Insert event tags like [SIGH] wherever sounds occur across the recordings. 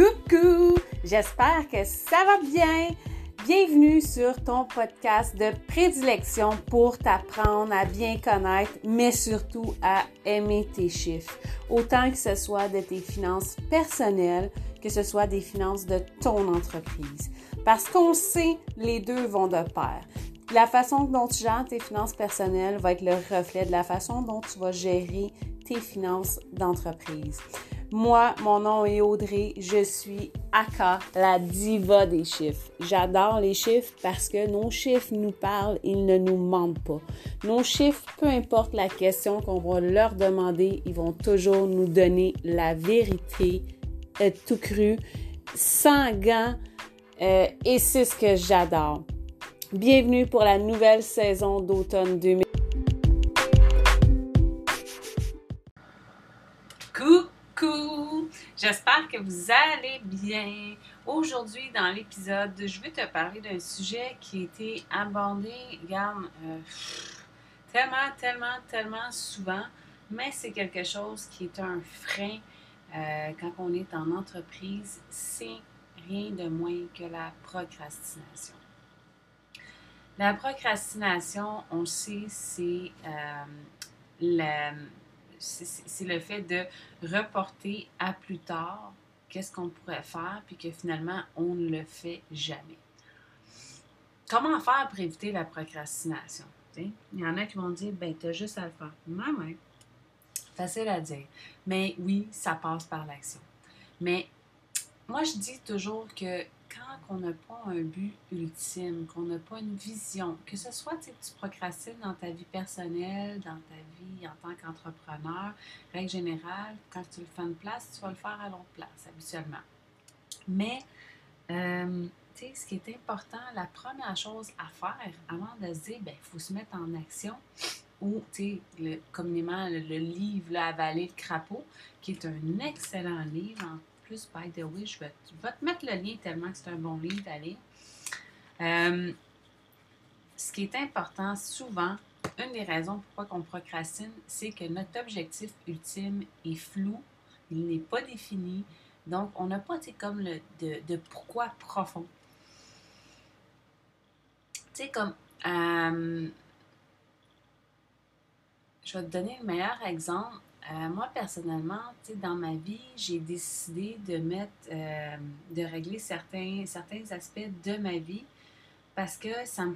Coucou! J'espère que ça va bien. Bienvenue sur ton podcast de prédilection pour t'apprendre à bien connaître, mais surtout à aimer tes chiffres. Autant que ce soit de tes finances personnelles, que ce soit des finances de ton entreprise. Parce qu'on sait, les deux vont de pair. La façon dont tu gères tes finances personnelles va être le reflet de la façon dont tu vas gérer tes finances d'entreprise. Moi, mon nom est Audrey, je suis Aka, la diva des chiffres. J'adore les chiffres parce que nos chiffres nous parlent, ils ne nous mentent pas. Nos chiffres, peu importe la question qu'on va leur demander, ils vont toujours nous donner la vérité euh, tout cru, sans gants, euh, et c'est ce que j'adore. Bienvenue pour la nouvelle saison d'automne 2020. J'espère que vous allez bien. Aujourd'hui, dans l'épisode, je vais te parler d'un sujet qui a été abordé, euh, tellement, tellement, tellement souvent, mais c'est quelque chose qui est un frein euh, quand on est en entreprise. C'est rien de moins que la procrastination. La procrastination, on sait, c'est euh, la c'est le fait de reporter à plus tard qu'est-ce qu'on pourrait faire, puis que finalement, on ne le fait jamais. Comment faire pour éviter la procrastination? Il y en a qui vont dire, ben, tu as juste à le faire. Non, Facile à dire. Mais oui, ça passe par l'action. Mais moi, je dis toujours que quand on n'a pas un but ultime, qu'on n'a pas une vision, que ce soit que tu procrastines dans ta vie personnelle, dans ta vie en tant qu'entrepreneur, règle générale, quand tu le fais en place, tu vas le faire à l'autre place habituellement. Mais, euh, tu sais, ce qui est important, la première chose à faire avant de se dire, ben, il faut se mettre en action, ou, tu sais, communément, le, livre, là, Avaler le crapaud, qui est un excellent livre plus, by the way, je vais, te mettre le lien tellement que c'est un bon livre à lire. Euh, ce qui est important souvent, une des raisons pourquoi on procrastine, c'est que notre objectif ultime est flou, il n'est pas défini, donc on n'a pas comme le de, pourquoi profond. Tu sais, comme euh, je vais te donner le meilleur exemple. Euh, moi, personnellement, dans ma vie, j'ai décidé de mettre, euh, de régler certains, aspects de ma vie parce que ça me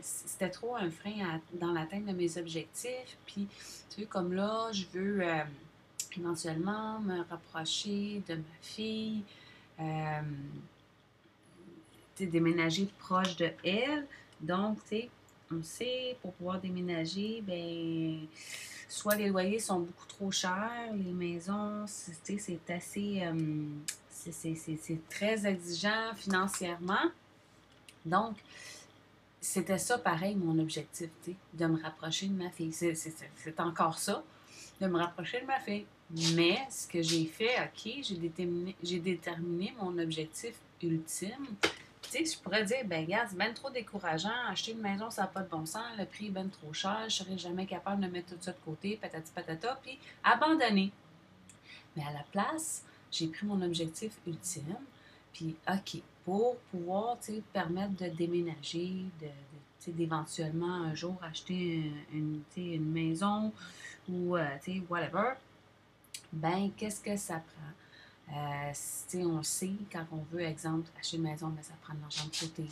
c'était trop un frein dans l'atteinte de mes objectifs. Puis, tu sais, comme là, je veux euh, éventuellement me rapprocher de ma fille, déménager proche de elle. Donc, tu sais, on sait, pour pouvoir déménager, ben soit les loyers sont beaucoup trop chers, les maisons, c'est assez. Euh, c'est très exigeant financièrement. Donc, c'était ça pareil mon objectif, de me rapprocher de ma fille. C'est encore ça, de me rapprocher de ma fille. Mais ce que j'ai fait, OK, j'ai déterminé, déterminé mon objectif ultime, tu sais, je pourrais dire, ben regarde, c'est bien trop décourageant, acheter une maison, ça n'a pas de bon sens, le prix est bien trop cher, je ne serais jamais capable de mettre tout ça de côté, patati patata, puis abandonner. Mais à la place, j'ai pris mon objectif ultime, puis OK, pour pouvoir, tu sais, permettre de déménager, de, d'éventuellement un jour acheter une, une maison ou, euh, whatever, ben qu'est-ce que ça prend? Euh, on sait, quand on veut, exemple, acheter une maison, ben, ça prend de l'argent de côté.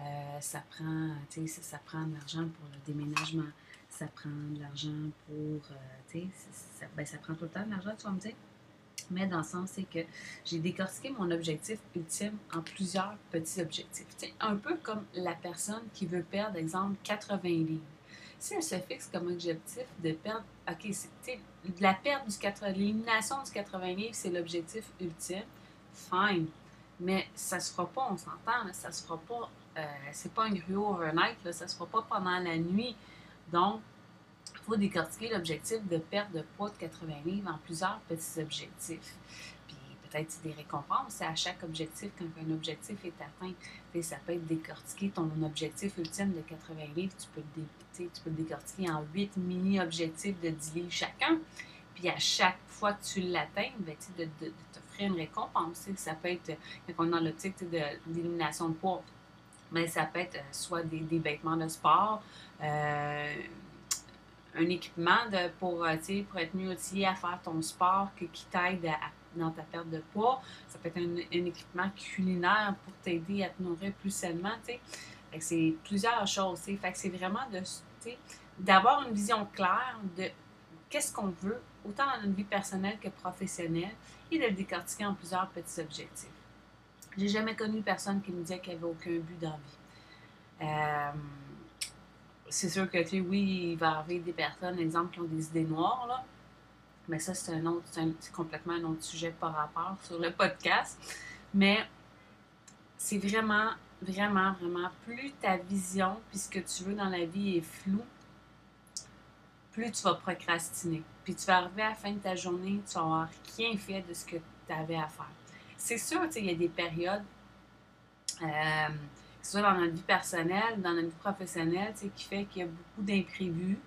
Euh, ça, prend, ça, ça, prend de l'argent pour le déménagement. Ça prend de l'argent pour. Euh, ça, ben, ça prend tout le temps de l'argent, tu vas me dire. Mais dans le sens, c'est que j'ai décortiqué mon objectif ultime en plusieurs petits objectifs. un peu comme la personne qui veut perdre, exemple, 80 livres. Si elle se fixe comme objectif de perdre, OK, c'est la perte du 80, l'élimination du 80 livres, c'est l'objectif ultime, fine. Mais ça se fera pas, on s'entend, ça se fera pas, euh, c'est pas un gruau overnight, là, ça se fera pas pendant la nuit. Donc, il faut décortiquer l'objectif de perte de poids de 80 livres en plusieurs petits objectifs peut-être des récompenses. À chaque objectif, quand un objectif est atteint, ça peut être décortiqué. Ton objectif ultime de 80 livres, tu peux, le, tu peux décortiquer en 8 mini-objectifs de 10 livres chacun. Puis à chaque fois que tu l'atteins, ben, de, de, de t'offrir une récompense. Ça peut être, quand on est dans l'optique d'élimination de, poids, mais ça peut être soit des, vêtements de sport, euh, un équipement de, pour, euh, pour être mieux outillé à faire ton sport que, qui t'aide dans ta perte de poids. Ça peut être un, équipement culinaire pour t'aider à te nourrir plus sainement. C'est plusieurs choses. Fait que c'est vraiment d'avoir une vision claire de qu'est-ce qu'on veut, autant dans notre vie personnelle que professionnelle, et de le décortiquer en plusieurs petits objectifs. J'ai jamais connu personne qui me disait qu'elle n'avait aucun but dans la vie. Euh, c'est sûr que, tu oui, il va avoir des personnes, exemple, qui ont des idées noires, là. Mais ça, c'est un autre, c'est complètement un autre sujet par rapport sur le podcast. Mais c'est vraiment, vraiment, vraiment, plus ta vision, puis ce que tu veux dans la vie est flou, plus tu vas procrastiner. Puis tu vas arriver à la fin de ta journée, tu vas avoir rien fait de ce que tu avais à faire. C'est sûr, il y a des périodes, euh, que ce soit dans notre vie personnelle, dans notre vie professionnelle, qui fait qu'il y a beaucoup d'imprévus,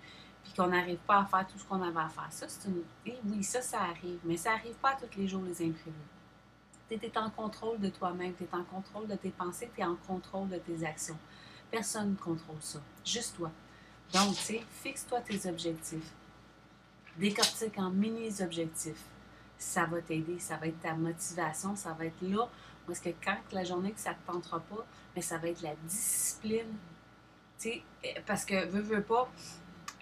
puis qu'on n'arrive pas à faire tout ce qu'on avait à faire. Ça, c'est une... Oui, ça, ça arrive, mais ça n'arrive pas tous les jours, les imprévus. Tu es en contrôle de toi-même, tu es en contrôle de tes pensées, tu es en contrôle de tes actions. Personne ne contrôle ça, juste toi. Donc, tu sais, fixe-toi tes objectifs. Décortique en mini-objectifs. Ça va t'aider, ça va être ta motivation, ça va être là parce que quand la journée que ça ne te tentera pas, mais ça va être la discipline. Tu sais, parce que, veux, veux pas,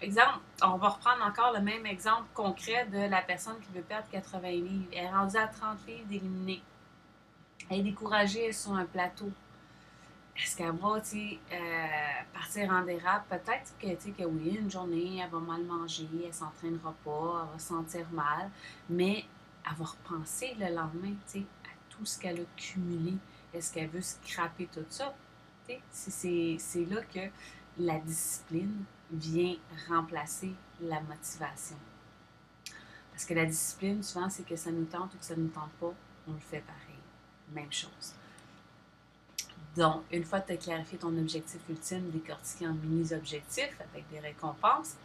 exemple, on va reprendre encore le même exemple concret de la personne qui veut perdre 80 livres. Elle est rendue à 30 livres d'éliminer. Elle est découragée sur un plateau. Est-ce qu'elle va euh, partir en dérape? Peut-être que, que oui, une journée, elle va mal manger, elle ne s'entraînera pas, elle va sentir mal, mais elle va repenser le lendemain à tout ce qu'elle a cumulé. Est-ce qu'elle veut scraper tout ça? C'est là que la discipline vient remplacer la motivation. Parce que la discipline, souvent, c'est que ça nous tente ou que ça ne nous tente pas, on le fait pareil. Même chose. Donc, une fois que tu as clarifié ton objectif ultime, décortiqué en mini-objectifs avec des récompenses,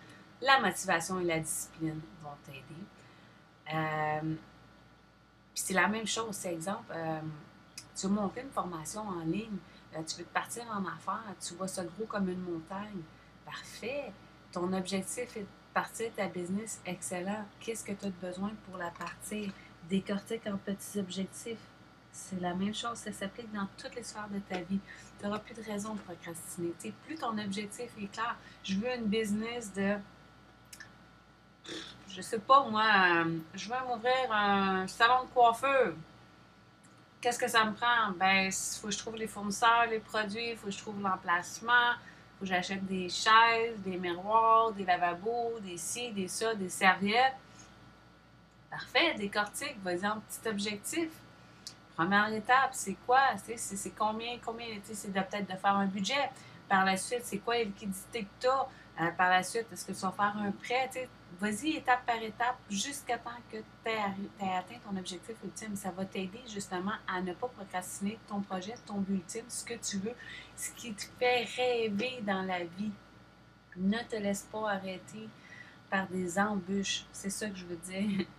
la motivation et la discipline vont t'aider. Euh, puis c'est la même chose, c'est exemple, euh, tu veux monter une formation en ligne, euh, tu veux partir en affaires, tu vois ça gros comme une montagne. Parfait. Ton objectif est de partir ta business, excellent. Qu'est-ce que tu as besoin pour la partir? Décortique en petits objectifs. C'est la même chose, ça s'applique dans toutes les sphères de ta vie. Tu n'auras plus de raison de procrastiner. plus ton objectif est clair, je veux une business de, je sais pas moi, euh, je veux m'ouvrir un salon de coiffeur. Qu'est-ce que ça me prend? Ben, il faut que je trouve les fournisseurs, les produits, il faut que je trouve l'emplacement, faut que j'achète des chaises, des miroirs, des lavabos, des ci, des ça, des serviettes. Parfait, décortique, vas-y en petit objectif. Première étape, c'est quoi? C'est combien, combien, c'est peut-être de faire un budget. Par la suite, c'est quoi les liquidités que tu as? Euh, par la suite, est-ce que tu vas faire un prêt? Vas-y étape par étape jusqu'à temps que tu aies, atteint ton objectif ultime. Ça va t'aider justement à ne pas procrastiner ton projet, ton but ultime, ce que tu veux, ce qui te fait rêver dans la vie. Ne te laisse pas arrêter par des embûches. C'est ça que je veux dire. [LAUGHS]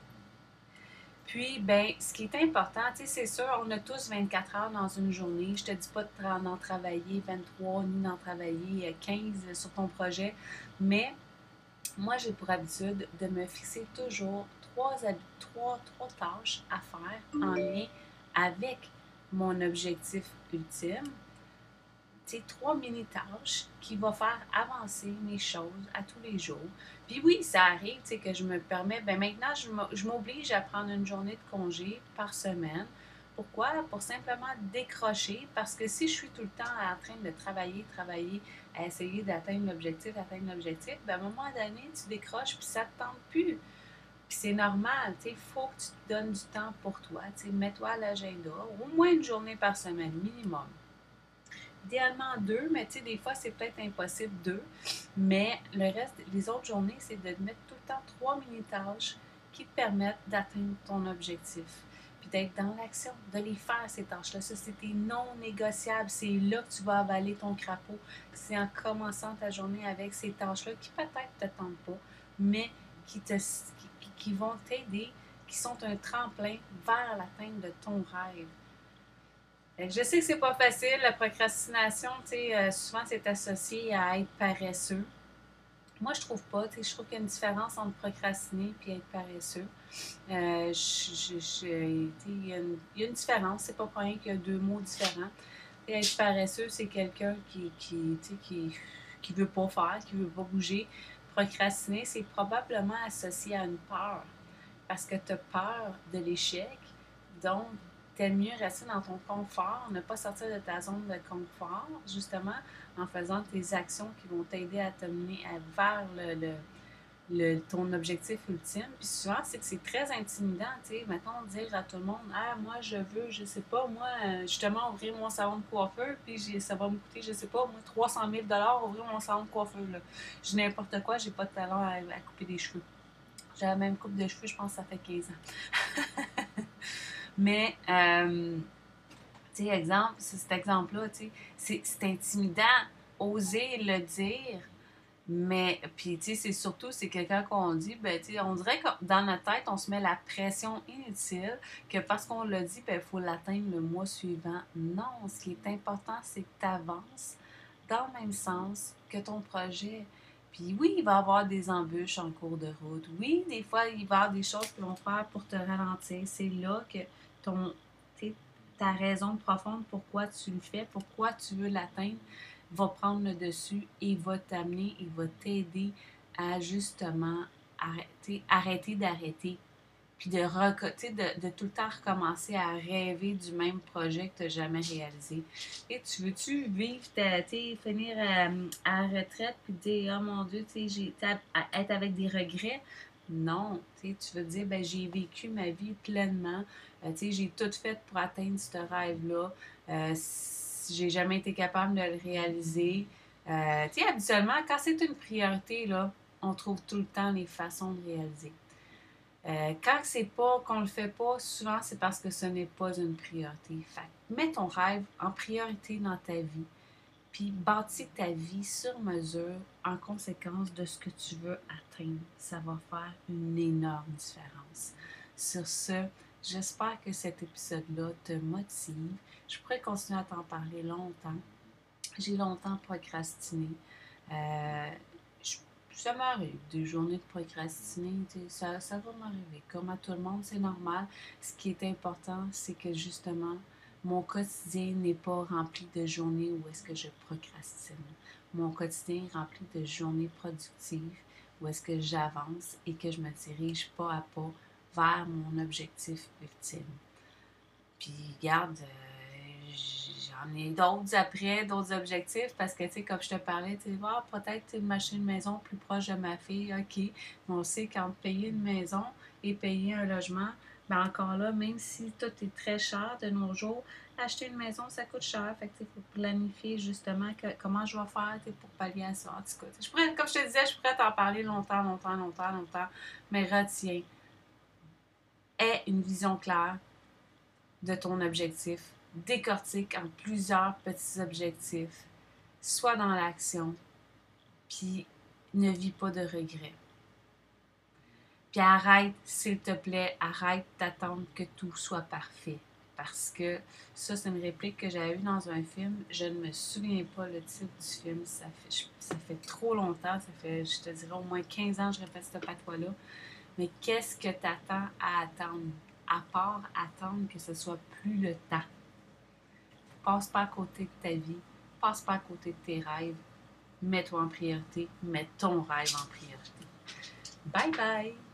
Puis, ben, ce qui est important, tu sais, c'est sûr, on a tous 24 heures dans une journée. Je te dis pas d'en travailler 23 ni d'en travailler 15 sur ton projet, mais moi, j'ai pour habitude de me fixer toujours trois tâches à faire en lien avec mon objectif ultime c'est trois mini-tâches qui vont faire avancer mes choses à tous les jours. Puis oui, ça arrive que je me permets, ben maintenant, je m'oblige à prendre une journée de congé par semaine. Pourquoi? Pour simplement décrocher, parce que si je suis tout le temps en train de travailler, travailler, à essayer d'atteindre l'objectif, atteindre l'objectif, ben à un moment donné, tu décroches, puis ça ne te tente plus. Puis c'est normal, il faut que tu te donnes du temps pour toi. Mets-toi à l'agenda, au moins une journée par semaine, minimum idéalement deux, mais tu sais, des fois, c'est peut-être impossible deux. Mais le reste, les autres journées, c'est de mettre tout le temps trois mini-tâches qui te permettent d'atteindre ton objectif. Puis d'être dans l'action, de les faire, ces tâches-là. Ça, c'est non négociable. C'est là que tu vas avaler ton crapaud. C'est en commençant ta journée avec ces tâches-là qui peut-être ne te tentent pas, mais qui qui vont t'aider, qui sont un tremplin vers l'atteinte de ton rêve. Je sais que c'est pas facile, la procrastination, euh, souvent c'est associé à être paresseux. Moi, je trouve pas. Je trouve qu'il y a une différence entre procrastiner et être paresseux. Euh, il, y a une, différence. C'est pas pour rien qu'il y a deux mots différents. être paresseux, c'est quelqu'un qui qui, qui qui veut pas faire, qui veut pas bouger. Procrastiner, c'est probablement associé à une peur. Parce que tu as peur de l'échec. Donc, t'aimes mieux rester dans ton confort, ne pas sortir de ta zone de confort, justement, en faisant tes actions qui vont t'aider à te mener vers le, ton objectif ultime. Puis souvent, c'est que c'est très intimidant, tu sais. Maintenant, dire à tout le monde, ah, moi, je veux, je sais pas, moi, euh, justement, ouvrir mon salon de coiffeur, puis ça va me coûter, je sais pas, moi, 300 000 ouvrir mon salon de coiffeur, là. J'ai n'importe quoi, j'ai pas de talent à, à couper des cheveux. J'ai la même coupe de cheveux, je pense ça fait 15 ans. [LAUGHS] Mais, euh, tu sais, exemple, cet exemple-là, tu sais, c'est intimidant, oser le dire, mais, puis, tu sais, c'est surtout, c'est quelqu'un qu'on dit, ben, tu sais, on dirait que dans notre tête, on se met la pression inutile que parce qu'on l'a dit, ben, il faut l'atteindre le mois suivant. Non, ce qui est important, c'est que tu avances dans le même sens que ton projet. Puis oui, il va y avoir des embûches en cours de route. Oui, des fois, il va y avoir des choses qui vont faire pour te ralentir. C'est là que ta raison profonde pourquoi tu le fais, pourquoi tu veux l'atteindre, va prendre le dessus et va t'amener et va t'aider à justement arrêter, arrêter d'arrêter. Puis de, de, de tout le temps recommencer à rêver du même projet que tu n'as jamais réalisé. Et tu veux-tu vivre, ta, finir euh, à, la retraite, puis dire, oh mon Dieu, j'ai, être avec des regrets? Non, tu veux dire, ben, j'ai vécu ma vie pleinement. Euh, j'ai tout fait pour atteindre ce rêve-là. Euh, j'ai jamais été capable de le réaliser. Euh, habituellement, quand c'est une priorité, on trouve tout le temps les façons de réaliser. Quand c'est pas, qu'on le fait pas, souvent c'est parce que ce n'est pas une priorité. Fait mets ton rêve en priorité dans ta vie, puis bâtis ta vie sur mesure en conséquence de ce que tu veux atteindre. Ça va faire une énorme différence. Sur ce, j'espère que cet épisode-là te motive. Je pourrais continuer à t'en parler longtemps. J'ai longtemps procrastiné. Euh, ça m'arrive, des journées de procrastiner, ça, ça va m'arriver. Comme à tout le monde, c'est normal. Ce qui est important, c'est que justement, mon quotidien n'est pas rempli de journées où est-ce que je procrastine. Mon quotidien est rempli de journées productives où est-ce que j'avance et que je me dirige pas à pas vers mon objectif ultime. Puis, garde, euh, j'en ai d'autres après, d'autres objectifs, parce que, tu sais, comme je te parlais, tu sais, ah, peut-être une maison plus proche de ma fille, OK. Mais on sait qu'entre payer une maison et payer un logement, ben encore là, même si tout est très cher de nos jours, acheter une maison, ça coûte cher. Fait que, il faut planifier justement comment je vais faire pour pallier à ça. En tout je pourrais, comme je te disais, je pourrais t'en parler longtemps, longtemps, longtemps, longtemps, mais retiens. Aie une vision claire de ton objectif. Décortique en plusieurs petits objectifs. Sois dans l'action. Puis ne vis pas de regrets. Puis arrête, s'il te plaît, arrête d'attendre que tout soit parfait. Parce que ça, c'est une réplique que j'avais eue dans un film. Je ne me souviens pas le titre du film. Ça fait, ça fait trop longtemps. Ça fait, je te dirais, au moins 15 ans que je répète cette patois-là. Mais qu'est-ce que tu attends à attendre? À part attendre que ce soit plus le temps. Passe pas à côté de ta vie. Passe pas à côté de tes rêves. Mets-toi en priorité. Mets ton rêve en priorité. Bye bye!